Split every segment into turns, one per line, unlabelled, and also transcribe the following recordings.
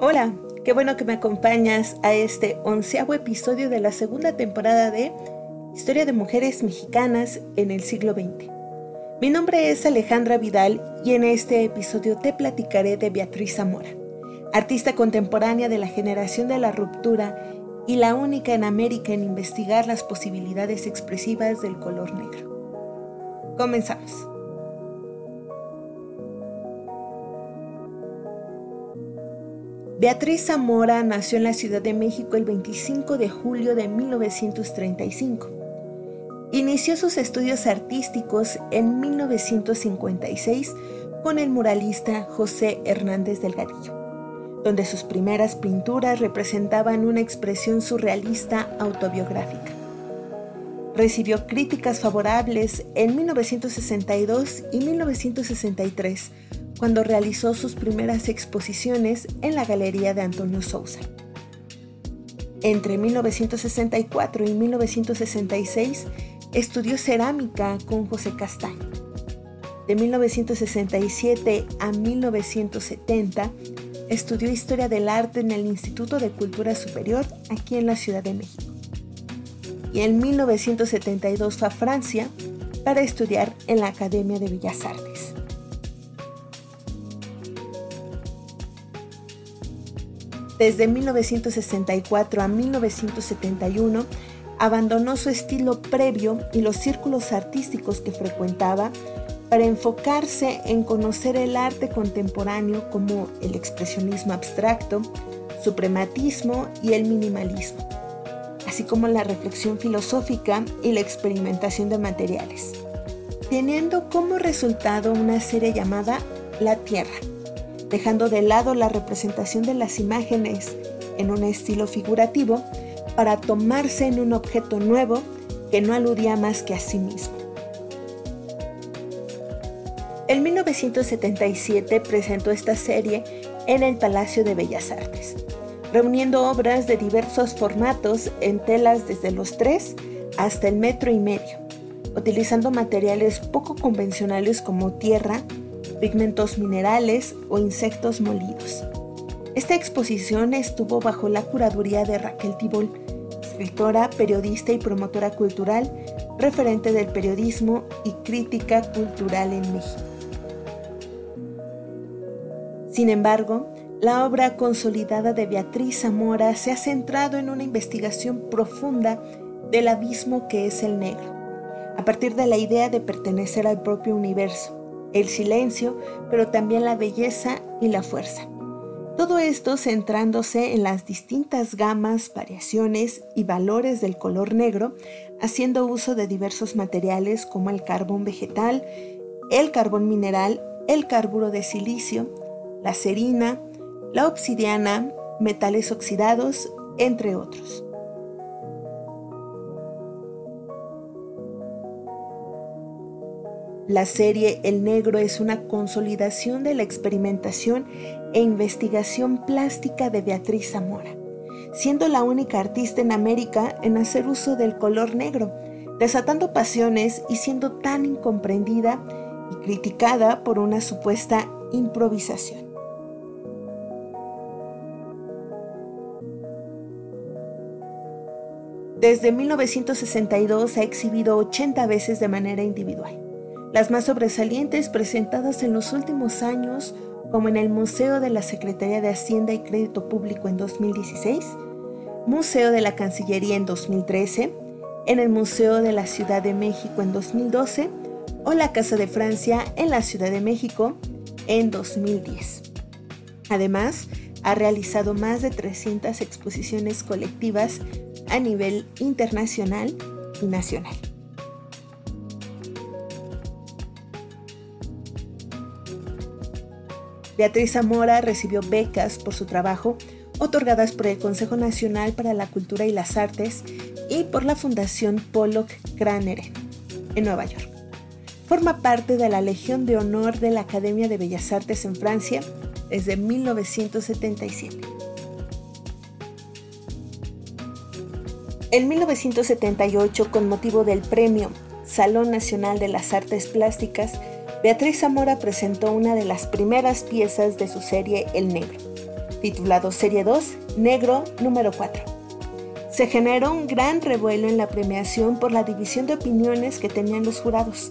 Hola, qué bueno que me acompañas a este onceavo episodio de la segunda temporada de Historia de Mujeres Mexicanas en el siglo XX. Mi nombre es Alejandra Vidal y en este episodio te platicaré de Beatriz Zamora, artista contemporánea de la generación de la ruptura y la única en América en investigar las posibilidades expresivas del color negro. Comenzamos. Beatriz Zamora nació en la Ciudad de México el 25 de julio de 1935. Inició sus estudios artísticos en 1956 con el muralista José Hernández Delgadillo, donde sus primeras pinturas representaban una expresión surrealista autobiográfica. Recibió críticas favorables en 1962 y 1963 cuando realizó sus primeras exposiciones en la Galería de Antonio Sousa. Entre 1964 y 1966 estudió cerámica con José Castaño. De 1967 a 1970 estudió historia del arte en el Instituto de Cultura Superior aquí en la Ciudad de México. Y en 1972 fue a Francia para estudiar en la Academia de Bellas Artes. Desde 1964 a 1971 abandonó su estilo previo y los círculos artísticos que frecuentaba para enfocarse en conocer el arte contemporáneo como el expresionismo abstracto, suprematismo y el minimalismo, así como la reflexión filosófica y la experimentación de materiales, teniendo como resultado una serie llamada La Tierra, dejando de lado la representación de las imágenes en un estilo figurativo para tomarse en un objeto nuevo que no aludía más que a sí mismo. En 1977 presentó esta serie en el Palacio de Bellas Artes, reuniendo obras de diversos formatos en telas desde los 3 hasta el metro y medio, utilizando materiales poco convencionales como tierra, pigmentos minerales o insectos molidos. Esta exposición estuvo bajo la curaduría de Raquel Tibol, escritora, periodista y promotora cultural, referente del periodismo y crítica cultural en México. Sin embargo, la obra consolidada de Beatriz Zamora se ha centrado en una investigación profunda del abismo que es el negro, a partir de la idea de pertenecer al propio universo, el silencio, pero también la belleza y la fuerza. Todo esto centrándose en las distintas gamas, variaciones y valores del color negro, haciendo uso de diversos materiales como el carbón vegetal, el carbón mineral, el carburo de silicio, la serina, la obsidiana, metales oxidados, entre otros. La serie El Negro es una consolidación de la experimentación e investigación plástica de Beatriz Zamora, siendo la única artista en América en hacer uso del color negro, desatando pasiones y siendo tan incomprendida y criticada por una supuesta improvisación. Desde 1962 ha exhibido 80 veces de manera individual las más sobresalientes presentadas en los últimos años, como en el Museo de la Secretaría de Hacienda y Crédito Público en 2016, Museo de la Cancillería en 2013, en el Museo de la Ciudad de México en 2012 o la Casa de Francia en la Ciudad de México en 2010. Además, ha realizado más de 300 exposiciones colectivas a nivel internacional y nacional. Beatriz Zamora recibió becas por su trabajo otorgadas por el Consejo Nacional para la Cultura y las Artes y por la Fundación Pollock Craneren en Nueva York. Forma parte de la Legión de Honor de la Academia de Bellas Artes en Francia desde 1977. En 1978, con motivo del premio Salón Nacional de las Artes Plásticas, Beatriz Zamora presentó una de las primeras piezas de su serie El Negro, titulado Serie 2, Negro número 4. Se generó un gran revuelo en la premiación por la división de opiniones que tenían los jurados.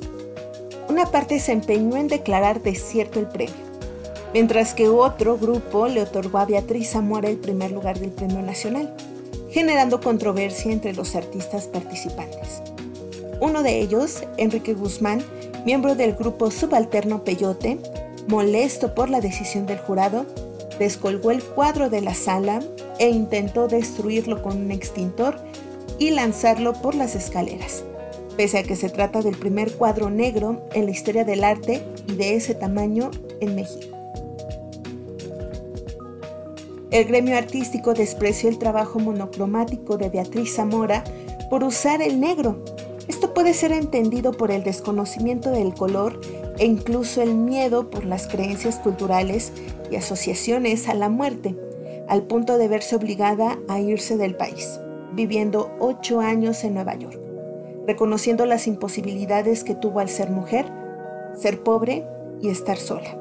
Una parte se empeñó en declarar desierto el premio, mientras que otro grupo le otorgó a Beatriz Zamora el primer lugar del Premio Nacional, generando controversia entre los artistas participantes. Uno de ellos, Enrique Guzmán, miembro del grupo subalterno Peyote, molesto por la decisión del jurado, descolgó el cuadro de la sala e intentó destruirlo con un extintor y lanzarlo por las escaleras, pese a que se trata del primer cuadro negro en la historia del arte y de ese tamaño en México. El gremio artístico despreció el trabajo monocromático de Beatriz Zamora por usar el negro. Puede ser entendido por el desconocimiento del color e incluso el miedo por las creencias culturales y asociaciones a la muerte, al punto de verse obligada a irse del país, viviendo ocho años en Nueva York, reconociendo las imposibilidades que tuvo al ser mujer, ser pobre y estar sola,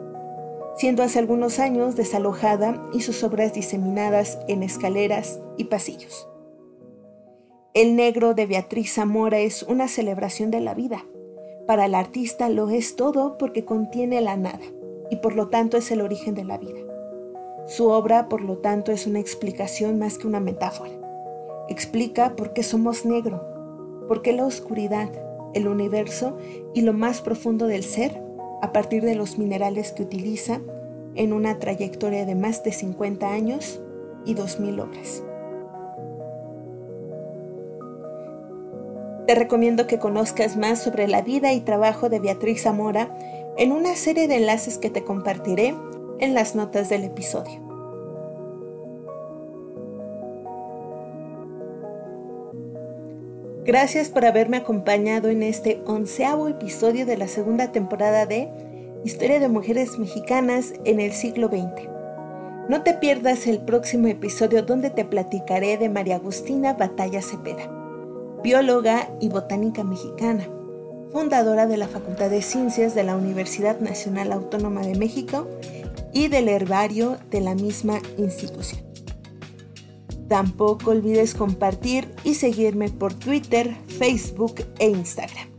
siendo hace algunos años desalojada y sus obras diseminadas en escaleras y pasillos. El negro de Beatriz Zamora es una celebración de la vida, para el artista lo es todo porque contiene la nada y por lo tanto es el origen de la vida. Su obra, por lo tanto, es una explicación más que una metáfora. Explica por qué somos negro, por qué la oscuridad, el universo y lo más profundo del ser, a partir de los minerales que utiliza en una trayectoria de más de 50 años y 2.000 obras. Te recomiendo que conozcas más sobre la vida y trabajo de Beatriz Zamora en una serie de enlaces que te compartiré en las notas del episodio. Gracias por haberme acompañado en este onceavo episodio de la segunda temporada de Historia de Mujeres Mexicanas en el siglo XX. No te pierdas el próximo episodio donde te platicaré de María Agustina Batalla Cepeda bióloga y botánica mexicana, fundadora de la Facultad de Ciencias de la Universidad Nacional Autónoma de México y del herbario de la misma institución. Tampoco olvides compartir y seguirme por Twitter, Facebook e Instagram.